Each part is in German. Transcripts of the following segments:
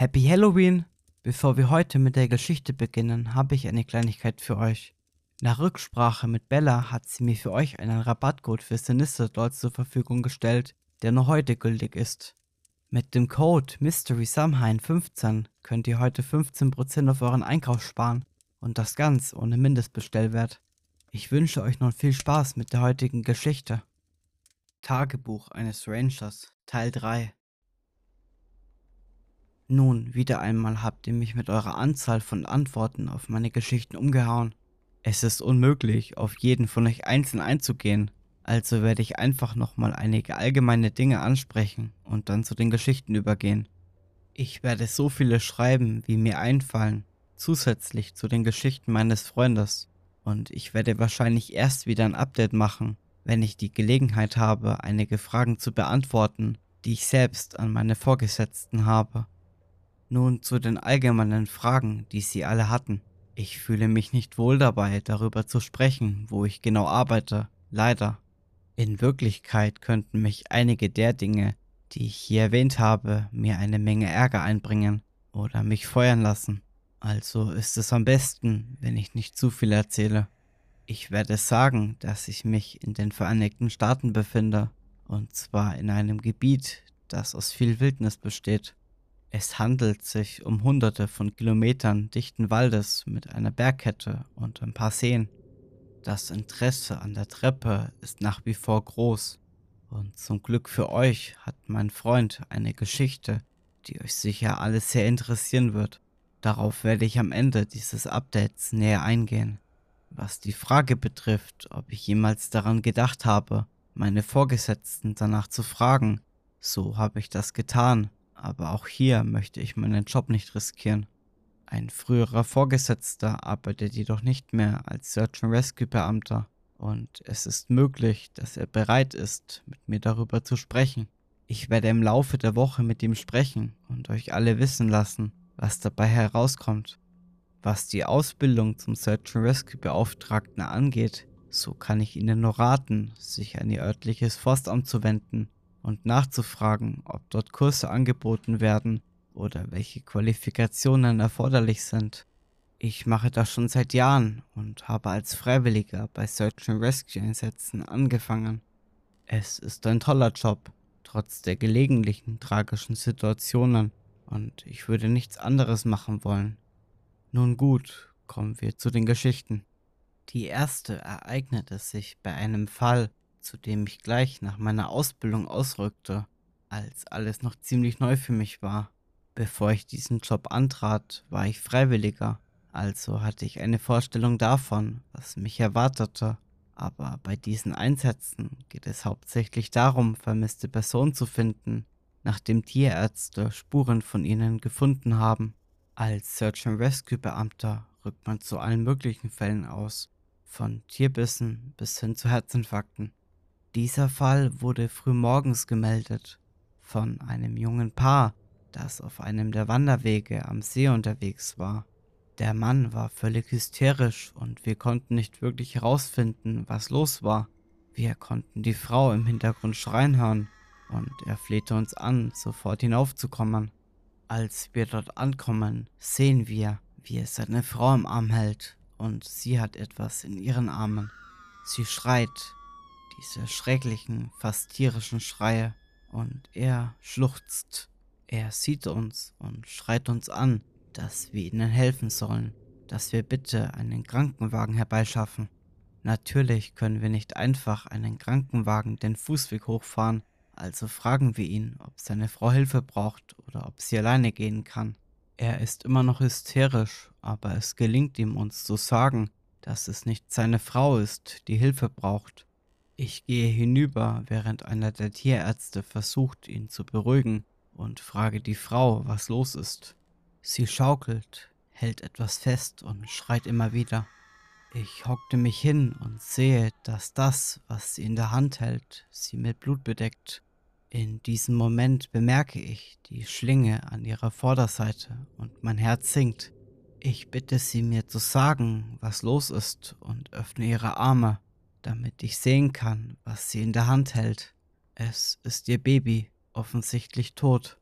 Happy Halloween! Bevor wir heute mit der Geschichte beginnen, habe ich eine Kleinigkeit für euch. Nach Rücksprache mit Bella hat sie mir für euch einen Rabattcode für Sinister Dolls zur Verfügung gestellt, der nur heute gültig ist. Mit dem Code Mystery 15 könnt ihr heute 15% auf euren Einkauf sparen und das ganz ohne Mindestbestellwert. Ich wünsche euch nun viel Spaß mit der heutigen Geschichte. Tagebuch eines Rangers Teil 3 Nun, wieder einmal habt ihr mich mit eurer Anzahl von Antworten auf meine Geschichten umgehauen. Es ist unmöglich, auf jeden von euch einzeln einzugehen, also werde ich einfach nochmal einige allgemeine Dinge ansprechen und dann zu den Geschichten übergehen. Ich werde so viele schreiben, wie mir einfallen, zusätzlich zu den Geschichten meines Freundes. Und ich werde wahrscheinlich erst wieder ein Update machen, wenn ich die Gelegenheit habe, einige Fragen zu beantworten, die ich selbst an meine Vorgesetzten habe. Nun zu den allgemeinen Fragen, die sie alle hatten. Ich fühle mich nicht wohl dabei, darüber zu sprechen, wo ich genau arbeite, leider. In Wirklichkeit könnten mich einige der Dinge, die ich hier erwähnt habe, mir eine Menge Ärger einbringen oder mich feuern lassen. Also ist es am besten, wenn ich nicht zu viel erzähle. Ich werde sagen, dass ich mich in den Vereinigten Staaten befinde, und zwar in einem Gebiet, das aus viel Wildnis besteht. Es handelt sich um hunderte von Kilometern dichten Waldes mit einer Bergkette und ein paar Seen. Das Interesse an der Treppe ist nach wie vor groß, und zum Glück für euch hat mein Freund eine Geschichte, die euch sicher alles sehr interessieren wird. Darauf werde ich am Ende dieses Updates näher eingehen. Was die Frage betrifft, ob ich jemals daran gedacht habe, meine Vorgesetzten danach zu fragen, so habe ich das getan, aber auch hier möchte ich meinen Job nicht riskieren. Ein früherer Vorgesetzter arbeitet jedoch nicht mehr als Search and Rescue Beamter und es ist möglich, dass er bereit ist, mit mir darüber zu sprechen. Ich werde im Laufe der Woche mit ihm sprechen und euch alle wissen lassen, was dabei herauskommt. Was die Ausbildung zum Search and Rescue Beauftragten angeht, so kann ich Ihnen nur raten, sich an Ihr örtliches Forstamt zu wenden und nachzufragen, ob dort Kurse angeboten werden oder welche Qualifikationen erforderlich sind. Ich mache das schon seit Jahren und habe als Freiwilliger bei Search and Rescue Einsätzen angefangen. Es ist ein toller Job, trotz der gelegentlichen tragischen Situationen und ich würde nichts anderes machen wollen. Nun gut, kommen wir zu den Geschichten. Die erste ereignete sich bei einem Fall, zu dem ich gleich nach meiner Ausbildung ausrückte, als alles noch ziemlich neu für mich war. Bevor ich diesen Job antrat, war ich Freiwilliger, also hatte ich eine Vorstellung davon, was mich erwartete. Aber bei diesen Einsätzen geht es hauptsächlich darum, vermisste Personen zu finden, nachdem Tierärzte Spuren von ihnen gefunden haben. Als Search and Rescue Beamter rückt man zu allen möglichen Fällen aus, von Tierbissen bis hin zu Herzinfarkten. Dieser Fall wurde frühmorgens gemeldet von einem jungen Paar, das auf einem der Wanderwege am See unterwegs war. Der Mann war völlig hysterisch und wir konnten nicht wirklich herausfinden, was los war. Wir konnten die Frau im Hintergrund schreien hören und er flehte uns an, sofort hinaufzukommen. Als wir dort ankommen, sehen wir, wie er seine Frau im Arm hält und sie hat etwas in ihren Armen. Sie schreit, diese schrecklichen, fast tierischen Schreie, und er schluchzt. Er sieht uns und schreit uns an, dass wir ihnen helfen sollen, dass wir bitte einen Krankenwagen herbeischaffen. Natürlich können wir nicht einfach einen Krankenwagen den Fußweg hochfahren, also fragen wir ihn, ob seine Frau Hilfe braucht oder ob sie alleine gehen kann. Er ist immer noch hysterisch, aber es gelingt ihm uns zu sagen, dass es nicht seine Frau ist, die Hilfe braucht. Ich gehe hinüber, während einer der Tierärzte versucht, ihn zu beruhigen, und frage die Frau, was los ist. Sie schaukelt, hält etwas fest und schreit immer wieder. Ich hockte mich hin und sehe, dass das, was sie in der Hand hält, sie mit Blut bedeckt. In diesem Moment bemerke ich die Schlinge an ihrer Vorderseite und mein Herz sinkt. Ich bitte sie mir zu sagen, was los ist und öffne ihre Arme, damit ich sehen kann, was sie in der Hand hält. Es ist ihr Baby, offensichtlich tot.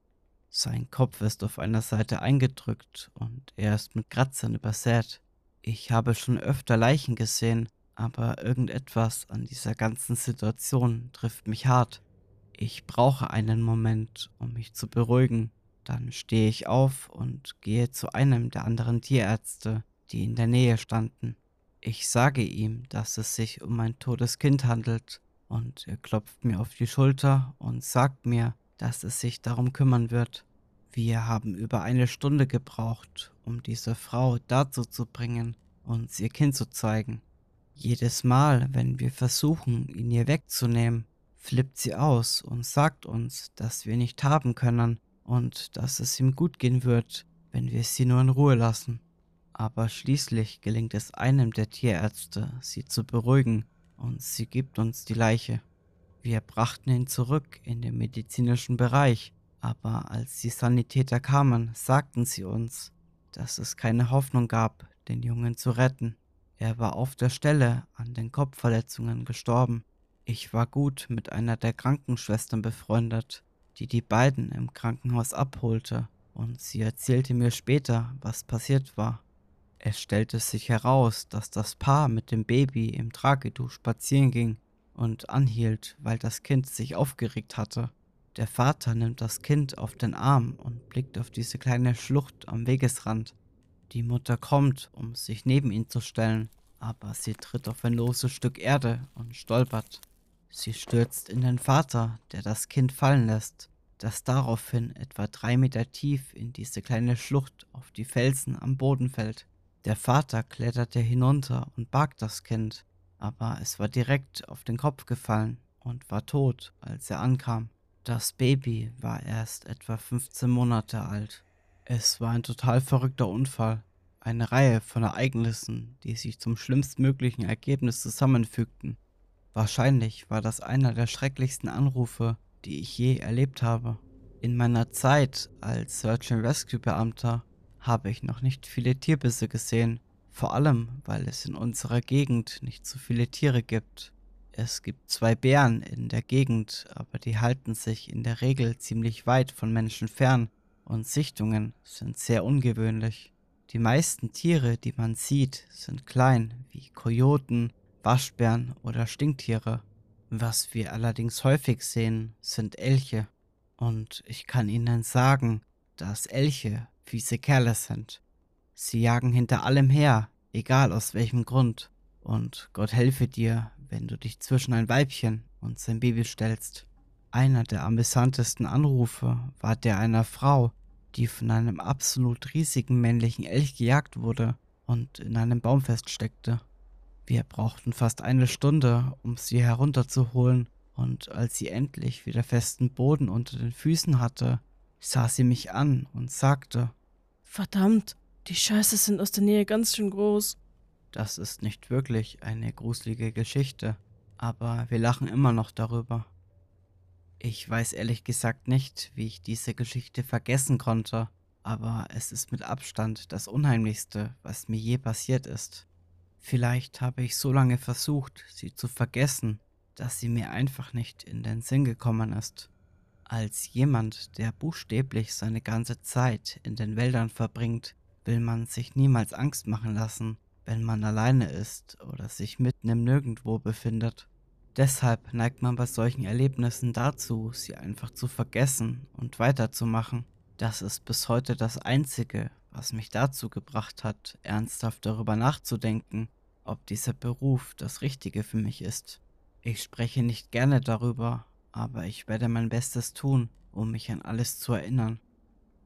Sein Kopf ist auf einer Seite eingedrückt und er ist mit Kratzern übersät. Ich habe schon öfter Leichen gesehen, aber irgendetwas an dieser ganzen Situation trifft mich hart. Ich brauche einen Moment, um mich zu beruhigen. Dann stehe ich auf und gehe zu einem der anderen Tierärzte, die in der Nähe standen. Ich sage ihm, dass es sich um ein totes Kind handelt, und er klopft mir auf die Schulter und sagt mir, dass es sich darum kümmern wird. Wir haben über eine Stunde gebraucht, um diese Frau dazu zu bringen, uns ihr Kind zu zeigen. Jedes Mal, wenn wir versuchen, ihn ihr wegzunehmen, flippt sie aus und sagt uns, dass wir nicht haben können und dass es ihm gut gehen wird, wenn wir sie nur in Ruhe lassen. Aber schließlich gelingt es einem der Tierärzte, sie zu beruhigen, und sie gibt uns die Leiche. Wir brachten ihn zurück in den medizinischen Bereich, aber als die Sanitäter kamen, sagten sie uns, dass es keine Hoffnung gab, den Jungen zu retten. Er war auf der Stelle an den Kopfverletzungen gestorben. Ich war gut mit einer der Krankenschwestern befreundet, die die beiden im Krankenhaus abholte, und sie erzählte mir später, was passiert war. Es stellte sich heraus, dass das Paar mit dem Baby im Tragetuch spazieren ging und anhielt, weil das Kind sich aufgeregt hatte. Der Vater nimmt das Kind auf den Arm und blickt auf diese kleine Schlucht am Wegesrand. Die Mutter kommt, um sich neben ihn zu stellen, aber sie tritt auf ein loses Stück Erde und stolpert. Sie stürzt in den Vater, der das Kind fallen lässt, das daraufhin etwa drei Meter tief in diese kleine Schlucht auf die Felsen am Boden fällt. Der Vater kletterte hinunter und barg das Kind, aber es war direkt auf den Kopf gefallen und war tot, als er ankam. Das Baby war erst etwa 15 Monate alt. Es war ein total verrückter Unfall. Eine Reihe von Ereignissen, die sich zum schlimmstmöglichen Ergebnis zusammenfügten. Wahrscheinlich war das einer der schrecklichsten Anrufe, die ich je erlebt habe. In meiner Zeit als Search and Rescue Beamter habe ich noch nicht viele Tierbisse gesehen, vor allem weil es in unserer Gegend nicht so viele Tiere gibt. Es gibt zwei Bären in der Gegend, aber die halten sich in der Regel ziemlich weit von Menschen fern und Sichtungen sind sehr ungewöhnlich. Die meisten Tiere, die man sieht, sind klein, wie Kojoten, Waschbären oder Stinktiere. Was wir allerdings häufig sehen, sind Elche. Und ich kann Ihnen sagen, dass Elche fiese Kerle sind. Sie jagen hinter allem her, egal aus welchem Grund. Und Gott helfe dir, wenn du dich zwischen ein Weibchen und sein Baby stellst. Einer der amüsantesten Anrufe war der einer Frau, die von einem absolut riesigen männlichen Elch gejagt wurde und in einem Baum feststeckte. Wir brauchten fast eine Stunde, um sie herunterzuholen, und als sie endlich wieder festen Boden unter den Füßen hatte, sah sie mich an und sagte Verdammt, die Scheiße sind aus der Nähe ganz schön groß. Das ist nicht wirklich eine gruselige Geschichte, aber wir lachen immer noch darüber. Ich weiß ehrlich gesagt nicht, wie ich diese Geschichte vergessen konnte, aber es ist mit Abstand das Unheimlichste, was mir je passiert ist. Vielleicht habe ich so lange versucht, sie zu vergessen, dass sie mir einfach nicht in den Sinn gekommen ist. Als jemand, der buchstäblich seine ganze Zeit in den Wäldern verbringt, will man sich niemals Angst machen lassen, wenn man alleine ist oder sich mitten im Nirgendwo befindet. Deshalb neigt man bei solchen Erlebnissen dazu, sie einfach zu vergessen und weiterzumachen. Das ist bis heute das Einzige, was mich dazu gebracht hat, ernsthaft darüber nachzudenken, ob dieser Beruf das Richtige für mich ist. Ich spreche nicht gerne darüber, aber ich werde mein Bestes tun, um mich an alles zu erinnern.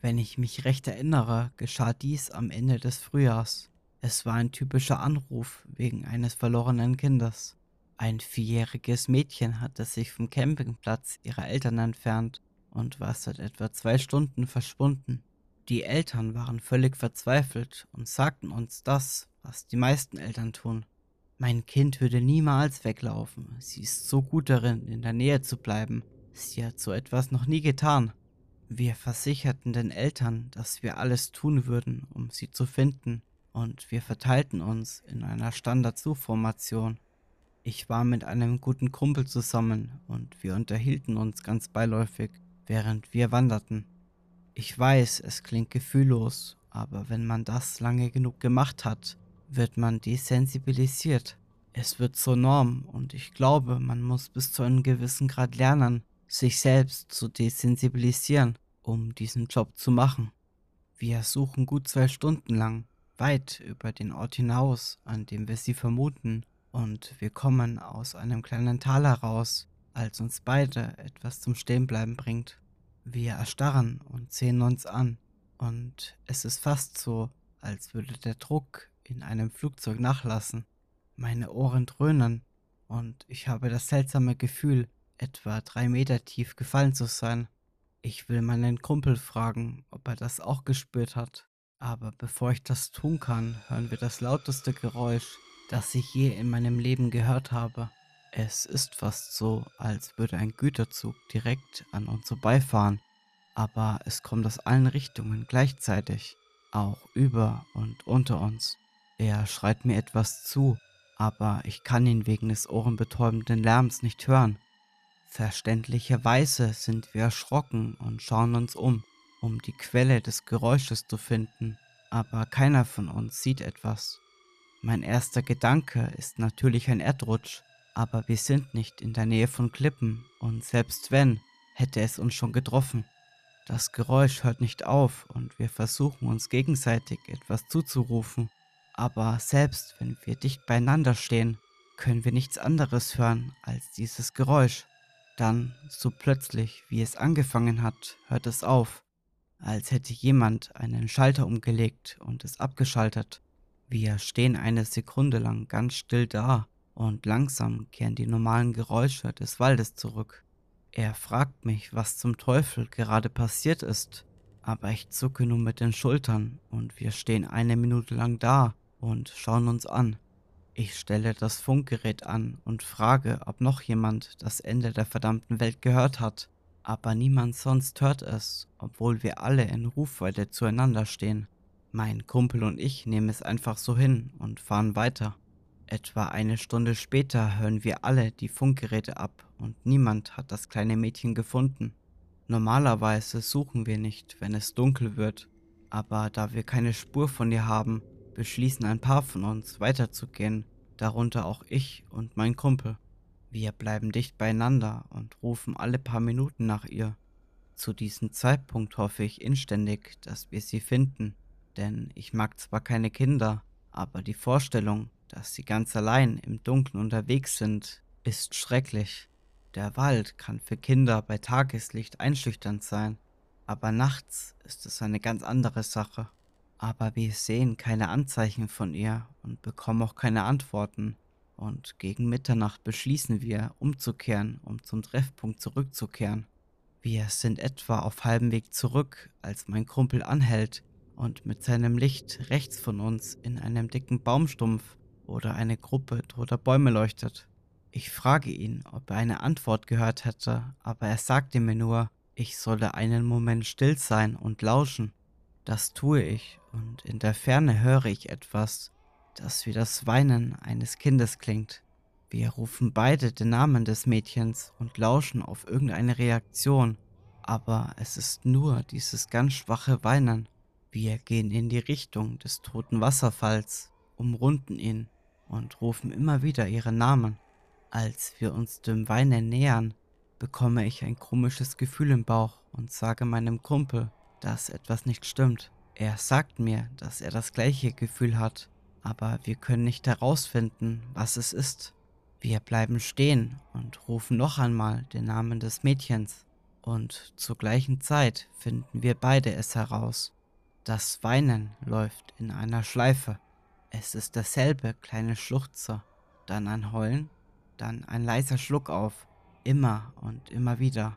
Wenn ich mich recht erinnere, geschah dies am Ende des Frühjahrs. Es war ein typischer Anruf wegen eines verlorenen Kindes. Ein vierjähriges Mädchen hatte sich vom Campingplatz ihrer Eltern entfernt und war seit etwa zwei Stunden verschwunden. Die Eltern waren völlig verzweifelt und sagten uns das, was die meisten Eltern tun. Mein Kind würde niemals weglaufen. Sie ist so gut darin, in der Nähe zu bleiben. Sie hat so etwas noch nie getan. Wir versicherten den Eltern, dass wir alles tun würden, um sie zu finden, und wir verteilten uns in einer Standard-Suchformation. Ich war mit einem guten Kumpel zusammen und wir unterhielten uns ganz beiläufig, während wir wanderten. Ich weiß, es klingt gefühllos, aber wenn man das lange genug gemacht hat, wird man desensibilisiert. Es wird zur Norm und ich glaube, man muss bis zu einem gewissen Grad lernen, sich selbst zu desensibilisieren, um diesen Job zu machen. Wir suchen gut zwei Stunden lang, weit über den Ort hinaus, an dem wir sie vermuten, und wir kommen aus einem kleinen Tal heraus, als uns beide etwas zum Stehenbleiben bringt. Wir erstarren und sehen uns an, und es ist fast so, als würde der Druck in einem Flugzeug nachlassen. Meine Ohren dröhnen, und ich habe das seltsame Gefühl, etwa drei Meter tief gefallen zu sein. Ich will meinen Kumpel fragen, ob er das auch gespürt hat. Aber bevor ich das tun kann, hören wir das lauteste Geräusch, das ich je in meinem Leben gehört habe. Es ist fast so, als würde ein Güterzug direkt an uns vorbeifahren, aber es kommt aus allen Richtungen gleichzeitig, auch über und unter uns. Er schreit mir etwas zu, aber ich kann ihn wegen des ohrenbetäubenden Lärms nicht hören. Verständlicherweise sind wir erschrocken und schauen uns um, um die Quelle des Geräusches zu finden, aber keiner von uns sieht etwas. Mein erster Gedanke ist natürlich ein Erdrutsch, aber wir sind nicht in der Nähe von Klippen und selbst wenn, hätte es uns schon getroffen. Das Geräusch hört nicht auf und wir versuchen uns gegenseitig etwas zuzurufen, aber selbst wenn wir dicht beieinander stehen, können wir nichts anderes hören als dieses Geräusch. Dann, so plötzlich, wie es angefangen hat, hört es auf, als hätte jemand einen Schalter umgelegt und es abgeschaltet. Wir stehen eine Sekunde lang ganz still da und langsam kehren die normalen Geräusche des Waldes zurück. Er fragt mich, was zum Teufel gerade passiert ist, aber ich zucke nur mit den Schultern und wir stehen eine Minute lang da und schauen uns an. Ich stelle das Funkgerät an und frage, ob noch jemand das Ende der verdammten Welt gehört hat. Aber niemand sonst hört es, obwohl wir alle in Rufweite zueinander stehen. Mein Kumpel und ich nehmen es einfach so hin und fahren weiter. Etwa eine Stunde später hören wir alle die Funkgeräte ab und niemand hat das kleine Mädchen gefunden. Normalerweise suchen wir nicht, wenn es dunkel wird, aber da wir keine Spur von ihr haben, beschließen ein paar von uns weiterzugehen, darunter auch ich und mein Kumpel. Wir bleiben dicht beieinander und rufen alle paar Minuten nach ihr. Zu diesem Zeitpunkt hoffe ich inständig, dass wir sie finden, denn ich mag zwar keine Kinder, aber die Vorstellung, dass sie ganz allein im Dunkeln unterwegs sind, ist schrecklich. Der Wald kann für Kinder bei Tageslicht einschüchternd sein, aber nachts ist es eine ganz andere Sache aber wir sehen keine Anzeichen von ihr und bekommen auch keine Antworten. Und gegen Mitternacht beschließen wir, umzukehren, um zum Treffpunkt zurückzukehren. Wir sind etwa auf halbem Weg zurück, als mein Kumpel anhält und mit seinem Licht rechts von uns in einem dicken Baumstumpf oder eine Gruppe toter Bäume leuchtet. Ich frage ihn, ob er eine Antwort gehört hätte, aber er sagte mir nur, ich solle einen Moment still sein und lauschen. Das tue ich, und in der Ferne höre ich etwas, das wie das Weinen eines Kindes klingt. Wir rufen beide den Namen des Mädchens und lauschen auf irgendeine Reaktion, aber es ist nur dieses ganz schwache Weinen. Wir gehen in die Richtung des toten Wasserfalls, umrunden ihn und rufen immer wieder ihren Namen. Als wir uns dem Weinen nähern, bekomme ich ein komisches Gefühl im Bauch und sage meinem Kumpel, dass etwas nicht stimmt. Er sagt mir, dass er das gleiche Gefühl hat, aber wir können nicht herausfinden, was es ist. Wir bleiben stehen und rufen noch einmal den Namen des Mädchens, und zur gleichen Zeit finden wir beide es heraus. Das Weinen läuft in einer Schleife. Es ist derselbe kleine Schluchzer, dann ein Heulen, dann ein leiser Schluck auf, immer und immer wieder.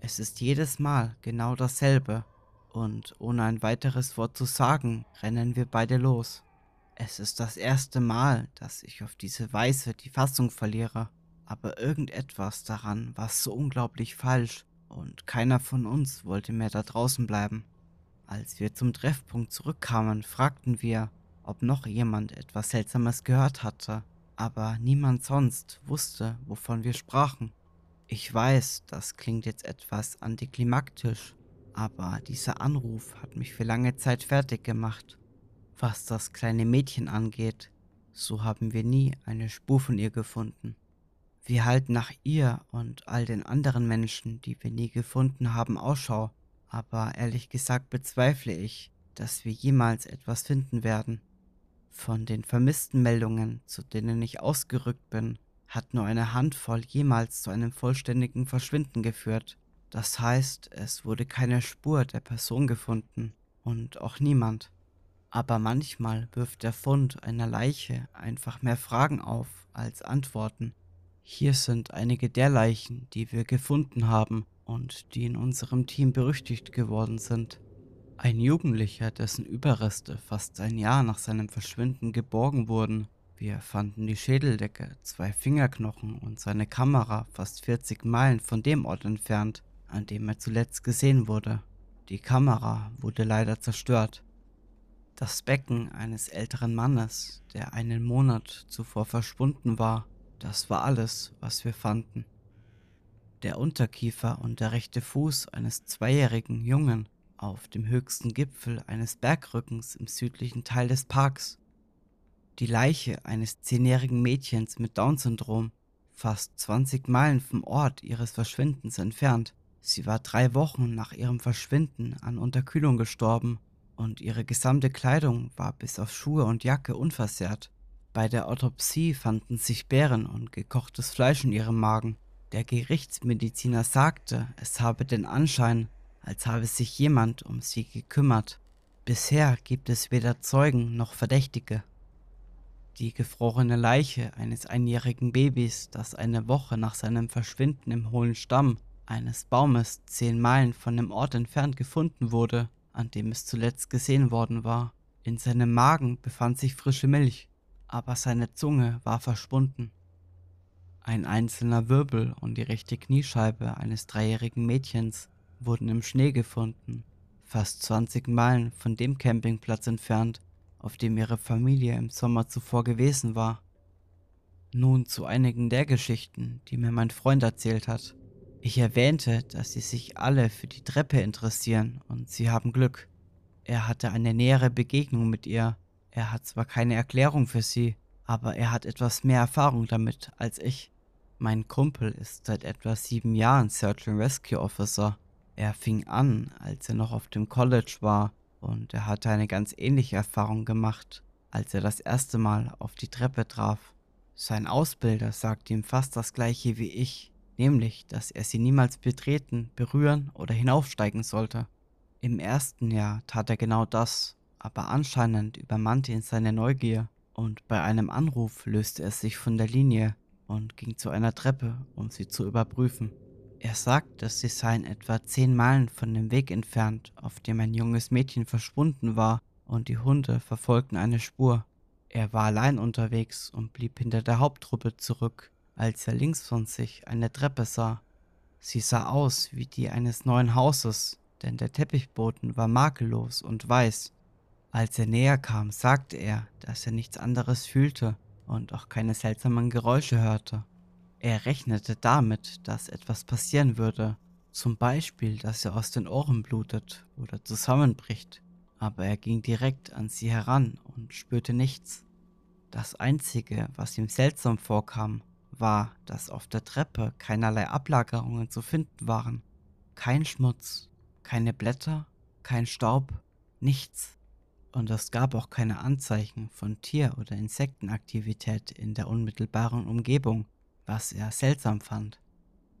Es ist jedes Mal genau dasselbe und ohne ein weiteres Wort zu sagen, rennen wir beide los. Es ist das erste Mal, dass ich auf diese Weise die Fassung verliere, aber irgendetwas daran war so unglaublich falsch und keiner von uns wollte mehr da draußen bleiben. Als wir zum Treffpunkt zurückkamen, fragten wir, ob noch jemand etwas Seltsames gehört hatte, aber niemand sonst wusste, wovon wir sprachen. Ich weiß, das klingt jetzt etwas antiklimaktisch, Aber dieser Anruf hat mich für lange Zeit fertig gemacht. Was das kleine Mädchen angeht, so haben wir nie eine Spur von ihr gefunden. Wir halten nach ihr und all den anderen Menschen, die wir nie gefunden haben, Ausschau, aber ehrlich gesagt bezweifle ich, dass wir jemals etwas finden werden. Von den vermissten Meldungen, zu denen ich ausgerückt bin, hat nur eine Handvoll jemals zu einem vollständigen Verschwinden geführt. Das heißt, es wurde keine Spur der Person gefunden und auch niemand. Aber manchmal wirft der Fund einer Leiche einfach mehr Fragen auf als Antworten. Hier sind einige der Leichen, die wir gefunden haben und die in unserem Team berüchtigt geworden sind. Ein Jugendlicher, dessen Überreste fast ein Jahr nach seinem Verschwinden geborgen wurden. Wir fanden die Schädeldecke, zwei Fingerknochen und seine Kamera fast 40 Meilen von dem Ort entfernt, an dem er zuletzt gesehen wurde. Die Kamera wurde leider zerstört. Das Becken eines älteren Mannes, der einen Monat zuvor verschwunden war, das war alles, was wir fanden. Der Unterkiefer und der rechte Fuß eines zweijährigen Jungen auf dem höchsten Gipfel eines Bergrückens im südlichen Teil des Parks. Die Leiche eines zehnjährigen Mädchens mit Down-Syndrom, fast 20 Meilen vom Ort ihres Verschwindens entfernt. Sie war drei Wochen nach ihrem Verschwinden an Unterkühlung gestorben und ihre gesamte Kleidung war bis auf Schuhe und Jacke unversehrt. Bei der Autopsie fanden sich Beeren und gekochtes Fleisch in ihrem Magen. Der Gerichtsmediziner sagte, es habe den Anschein, als habe sich jemand um sie gekümmert. Bisher gibt es weder Zeugen noch Verdächtige. Die gefrorene Leiche eines einjährigen Babys, das eine Woche nach seinem Verschwinden im hohlen Stamm eines Baumes zehn Meilen von dem Ort entfernt gefunden wurde, an dem es zuletzt gesehen worden war. In seinem Magen befand sich frische Milch, aber seine Zunge war verschwunden. Ein einzelner Wirbel und die rechte Kniescheibe eines dreijährigen Mädchens wurden im Schnee gefunden, fast 20 Meilen von dem Campingplatz entfernt, auf dem ihre Familie im Sommer zuvor gewesen war. Nun zu einigen der Geschichten, die mir mein Freund erzählt hat. Ich erwähnte, dass sie sich alle für die Treppe interessieren und sie haben Glück. Er hatte eine nähere Begegnung mit ihr. Er hat zwar keine Erklärung für sie, aber er hat etwas mehr Erfahrung damit als ich. Mein Kumpel ist seit etwa sieben Jahren Search and Rescue Officer. Er fing an, als er noch auf dem College war, und er hatte eine ganz ähnliche Erfahrung gemacht, als er das erste Mal auf die Treppe traf. Sein Ausbilder sagte ihm fast das gleiche wie ich, nämlich, dass er sie niemals betreten, berühren oder hinaufsteigen sollte. Im ersten Jahr tat er genau das, aber anscheinend übermannte ihn seine Neugier, und bei einem Anruf löste er sich von der Linie und ging zu einer Treppe, um sie zu überprüfen. Er sagte, sie seien etwa zehn Meilen von dem Weg entfernt, auf dem ein junges Mädchen verschwunden war, und die Hunde verfolgten eine Spur. Er war allein unterwegs und blieb hinter der Haupttruppe zurück, als er links von sich eine Treppe sah. Sie sah aus wie die eines neuen Hauses, denn der Teppichboden war makellos und weiß. Als er näher kam, sagte er, dass er nichts anderes fühlte und auch keine seltsamen Geräusche hörte. Er rechnete damit, dass etwas passieren würde, zum Beispiel, dass er aus den Ohren blutet oder zusammenbricht, aber er ging direkt an sie heran und spürte nichts. Das Einzige, was ihm seltsam vorkam, war, dass auf der Treppe keinerlei Ablagerungen zu finden waren. Kein Schmutz, keine Blätter, kein Staub, nichts. Und es gab auch keine Anzeichen von Tier- oder Insektenaktivität in der unmittelbaren Umgebung, was er seltsam fand.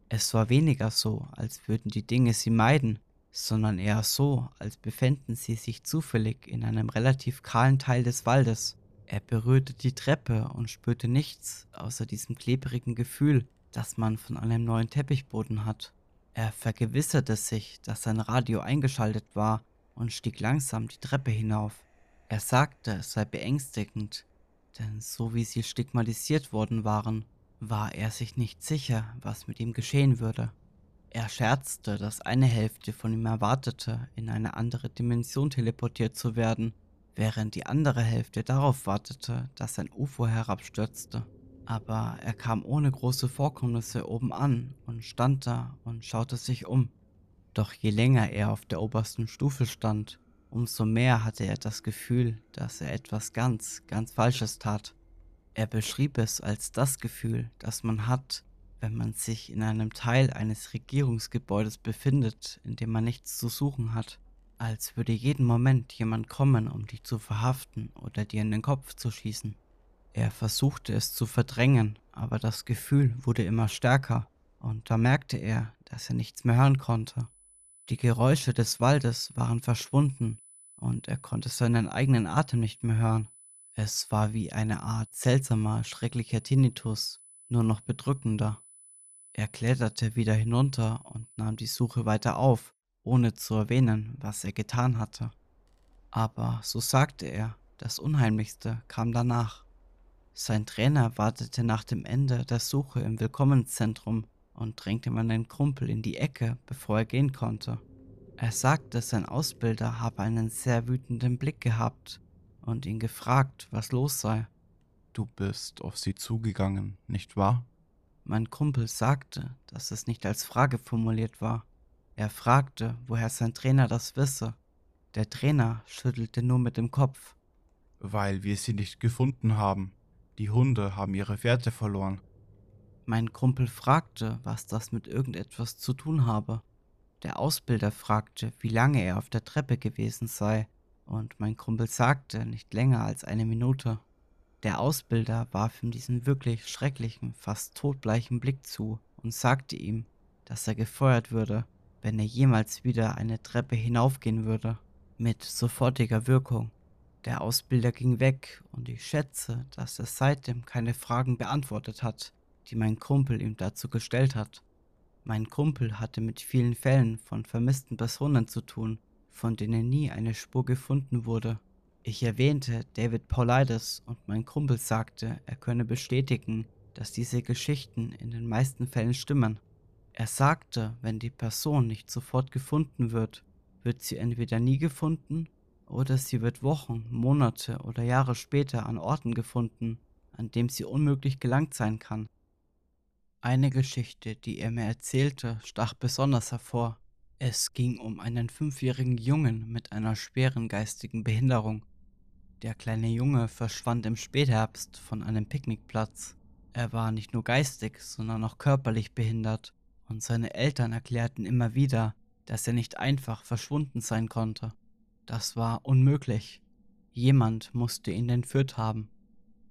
Es war weniger so, als würden die Dinge sie meiden, sondern eher so, als befänden sie sich zufällig in einem relativ kahlen Teil des Waldes. Er berührte die Treppe und spürte nichts außer diesem klebrigen Gefühl, das man von einem neuen Teppichboden hat. Er vergewisserte sich, dass sein Radio eingeschaltet war und stieg langsam die Treppe hinauf. Er sagte, es sei beängstigend, denn so wie sie stigmatisiert worden waren, war er sich nicht sicher, was mit ihm geschehen würde. Er scherzte, dass eine Hälfte von ihm erwartete, in eine andere Dimension teleportiert zu werden während die andere Hälfte darauf wartete, dass ein UFO herabstürzte. Aber er kam ohne große Vorkommnisse oben an und stand da und schaute sich um. Doch je länger er auf der obersten Stufe stand, umso mehr hatte er das Gefühl, dass er etwas ganz, ganz Falsches tat. Er beschrieb es als das Gefühl, das man hat, wenn man sich in einem Teil eines Regierungsgebäudes befindet, in dem man nichts zu suchen hat, als würde jeden Moment jemand kommen, um dich zu verhaften oder dir in den Kopf zu schießen. Er versuchte es zu verdrängen, aber das Gefühl wurde immer stärker, und da merkte er, dass er nichts mehr hören konnte. Die Geräusche des Waldes waren verschwunden, und er konnte seinen eigenen Atem nicht mehr hören. Es war wie eine Art seltsamer, schrecklicher Tinnitus, nur noch bedrückender. Er kletterte wieder hinunter und nahm die Suche weiter auf, ohne zu erwähnen, was er getan hatte. Aber, so sagte er, das Unheimlichste kam danach. Sein Trainer wartete nach dem Ende der Suche im Willkommenszentrum und drängte meinen Kumpel in die Ecke, bevor er gehen konnte. Er sagte, sein Ausbilder habe einen sehr wütenden Blick gehabt und ihn gefragt, was los sei. Du bist auf sie zugegangen, nicht wahr? Mein Kumpel sagte, dass es nicht als Frage formuliert war. Er fragte, woher sein Trainer das wisse. Der Trainer schüttelte nur mit dem Kopf. Weil wir sie nicht gefunden haben. Die Hunde haben ihre Fährte verloren. Mein Kumpel fragte, was das mit irgendetwas zu tun habe. Der Ausbilder fragte, wie lange er auf der Treppe gewesen sei, und mein Kumpel sagte nicht länger als eine Minute. Der Ausbilder warf ihm diesen wirklich schrecklichen, fast todbleichen Blick zu und sagte ihm, dass er gefeuert würde, wenn er jemals wieder eine Treppe hinaufgehen würde, mit sofortiger Wirkung. Der Ausbilder ging weg und ich schätze, dass er seitdem keine Fragen beantwortet hat, die mein Kumpel ihm dazu gestellt hat. Mein Kumpel hatte mit vielen Fällen von vermissten Personen zu tun, von denen nie eine Spur gefunden wurde. Ich erwähnte David Paulides und mein Kumpel sagte, er könne bestätigen, dass diese Geschichten in den meisten Fällen stimmen. Er sagte, wenn die Person nicht sofort gefunden wird, wird sie entweder nie gefunden oder sie wird Wochen, Monate oder Jahre später an Orten gefunden, an dem sie unmöglich gelangt sein kann. Eine Geschichte, die er mir erzählte, stach besonders hervor. Es ging um einen fünfjährigen Jungen mit einer schweren geistigen Behinderung. Der kleine Junge verschwand im Spätherbst von einem Picknickplatz. Er war nicht nur geistig, sondern auch körperlich behindert, und seine Eltern erklärten immer wieder, dass er nicht einfach verschwunden sein konnte. Das war unmöglich. Jemand musste ihn entführt haben.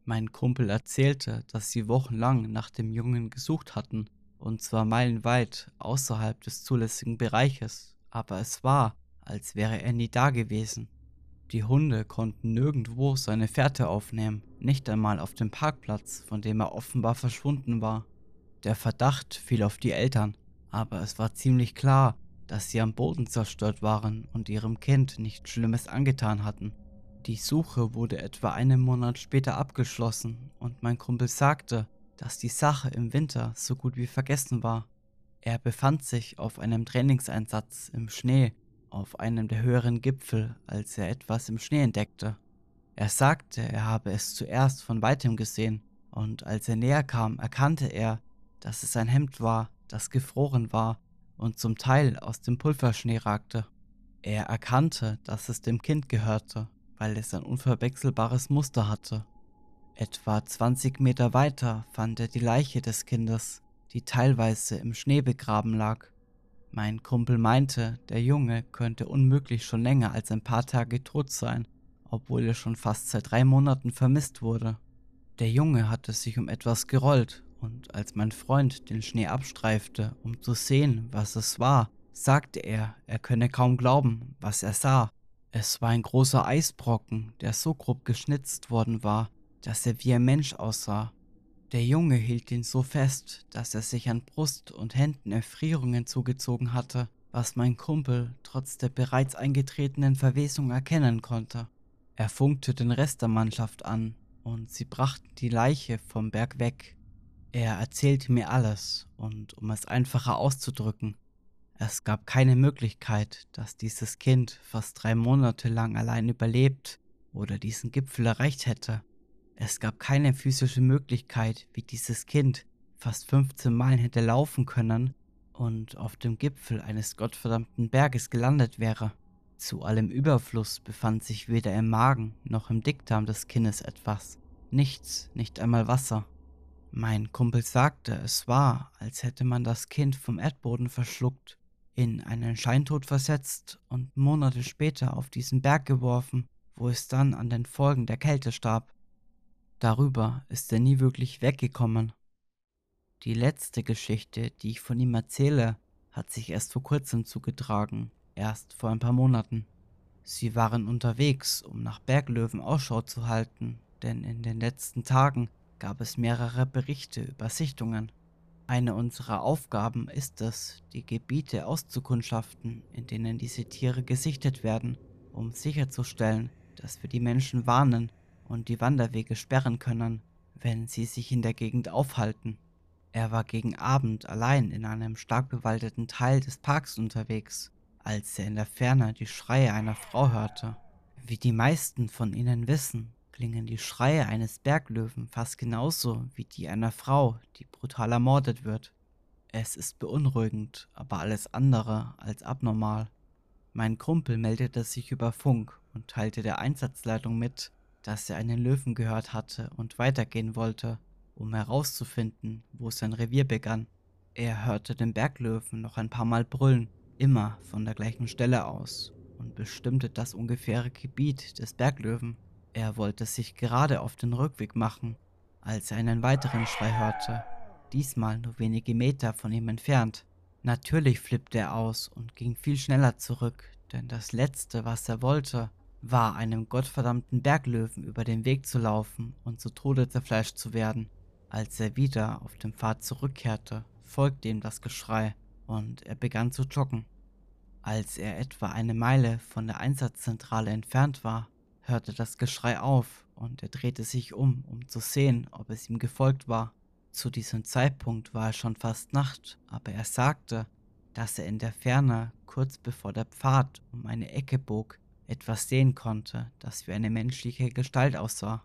Mein Kumpel erzählte, dass sie wochenlang nach dem Jungen gesucht hatten, und zwar meilenweit außerhalb des zulässigen Bereiches, aber es war, als wäre er nie da gewesen. Die Hunde konnten nirgendwo seine Fährte aufnehmen, nicht einmal auf dem Parkplatz, von dem er offenbar verschwunden war. Der Verdacht fiel auf die Eltern, aber es war ziemlich klar, dass sie am Boden zerstört waren und ihrem Kind nichts Schlimmes angetan hatten. Die Suche wurde etwa einen Monat später abgeschlossen und mein Kumpel sagte, dass die Sache im Winter so gut wie vergessen war. Er befand sich auf einem Trainingseinsatz im Schnee auf einem der höheren Gipfel, als er etwas im Schnee entdeckte. Er sagte, er habe es zuerst von weitem gesehen, und als er näher kam, erkannte er, dass es ein Hemd war, das gefroren war und zum Teil aus dem Pulverschnee ragte. Er erkannte, dass es dem Kind gehörte, weil es ein unverwechselbares Muster hatte. Etwa 20 Meter weiter fand er die Leiche des Kindes, die teilweise im Schnee begraben lag. Mein Kumpel meinte, der Junge könnte unmöglich schon länger als ein paar Tage tot sein, obwohl er schon fast seit drei Monaten vermisst wurde. Der Junge hatte sich um etwas gerollt, und als mein Freund den Schnee abstreifte, um zu sehen, was es war, sagte er, er könne kaum glauben, was er sah. Es war ein großer Eisbrocken, der so grob geschnitzt worden war, dass er wie ein Mensch aussah der Junge hielt ihn so fest, dass er sich an Brust und Händen Erfrierungen zugezogen hatte, was mein Kumpel trotz der bereits eingetretenen Verwesung erkennen konnte. Er funkte den Rest der Mannschaft an und sie brachten die Leiche vom Berg weg. Er erzählte mir alles und um es einfacher auszudrücken, es gab keine Möglichkeit, dass dieses Kind fast drei Monate lang allein überlebt oder diesen Gipfel erreicht hätte. Es gab keine physische Möglichkeit, wie dieses Kind fast 15 Meilen hätte laufen können, und auf dem Gipfel eines gottverdammten Berges gelandet wäre. Zu allem Überfluss befand sich weder im Magen noch im Dickdarm des Kindes etwas. Nichts, nicht einmal Wasser. Mein Kumpel sagte, es war, als hätte man das Kind vom Erdboden verschluckt, in einen Scheintod versetzt und Monate später auf diesen Berg geworfen, wo es dann an den Folgen der Kälte starb. Darüber ist er nie wirklich weggekommen. Die letzte Geschichte, die ich von ihm erzähle, hat sich erst vor kurzem zugetragen, erst vor ein paar Monaten. Sie waren unterwegs, um nach Berglöwen Ausschau zu halten, denn in den letzten Tagen gab es mehrere Berichte über Sichtungen. Eine unserer Aufgaben ist es, die Gebiete auszukundschaften, in denen diese Tiere gesichtet werden, um sicherzustellen, dass wir die Menschen warnen und die Wanderwege sperren können, wenn sie sich in der Gegend aufhalten. Er war gegen Abend allein in einem stark bewaldeten Teil des Parks unterwegs, als er in der Ferne die Schreie einer Frau hörte. Wie die meisten von Ihnen wissen, klingen die Schreie eines Berglöwen fast genauso wie die einer Frau, die brutal ermordet wird. Es ist beunruhigend, aber alles andere als abnormal. Mein Kumpel meldete sich über Funk und teilte der Einsatzleitung mit, dass er einen Löwen gehört hatte und weitergehen wollte, um herauszufinden, wo sein Revier begann. Er hörte den Berglöwen noch ein paar Mal brüllen, immer von der gleichen Stelle aus, und bestimmte das ungefähre Gebiet des Berglöwen. Er wollte sich gerade auf den Rückweg machen, als er einen weiteren Schrei hörte, diesmal nur wenige Meter von ihm entfernt. Natürlich flippte er aus und ging viel schneller zurück, denn das Letzte, was er wollte, war einem gottverdammten Berglöwen über den Weg zu laufen und zu Tode zerfleischt zu werden. Als er wieder auf dem Pfad zurückkehrte, folgte ihm das Geschrei und er begann zu joggen. Als er etwa eine Meile von der Einsatzzentrale entfernt war, hörte das Geschrei auf und er drehte sich um, um zu sehen, ob es ihm gefolgt war. Zu diesem Zeitpunkt war es schon fast Nacht, aber er sagte, dass er in der Ferne, kurz bevor der Pfad um eine Ecke bog, etwas sehen konnte, das wie eine menschliche Gestalt aussah.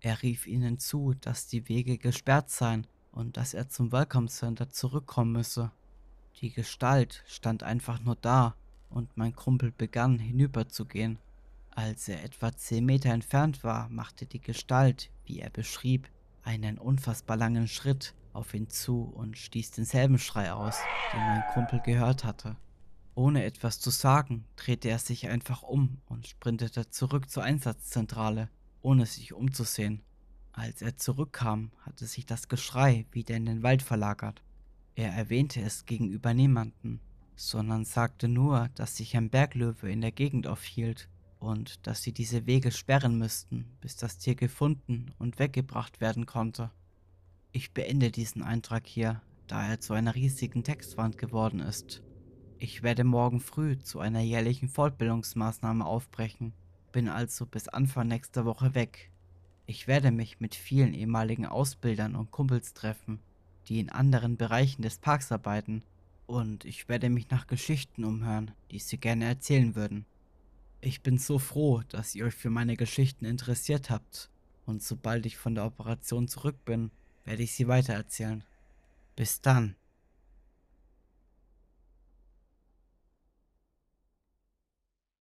Er rief ihnen zu, dass die Wege gesperrt seien und dass er zum Welcome Center zurückkommen müsse. Die Gestalt stand einfach nur da und mein Kumpel begann hinüberzugehen. Als er etwa zehn Meter entfernt war, machte die Gestalt, wie er beschrieb, einen unfassbar langen Schritt auf ihn zu und stieß denselben Schrei aus, den mein Kumpel gehört hatte. Ohne etwas zu sagen, drehte er sich einfach um und sprintete zurück zur Einsatzzentrale, ohne sich umzusehen. Als er zurückkam, hatte sich das Geschrei wieder in den Wald verlagert. Er erwähnte es gegenüber niemanden, sondern sagte nur, dass sich ein Berglöwe in der Gegend aufhielt und dass sie diese Wege sperren müssten, bis das Tier gefunden und weggebracht werden konnte. Ich beende diesen Eintrag hier, da er zu einer riesigen Textwand geworden ist. Ich werde morgen früh zu einer jährlichen Fortbildungsmaßnahme aufbrechen, bin also bis Anfang nächster Woche weg. Ich werde mich mit vielen ehemaligen Ausbildern und Kumpels treffen, die in anderen Bereichen des Parks arbeiten, und ich werde mich nach Geschichten umhören, die sie gerne erzählen würden. Ich bin so froh, dass ihr euch für meine Geschichten interessiert habt, und sobald ich von der Operation zurück bin, werde ich sie weitererzählen. Bis dann.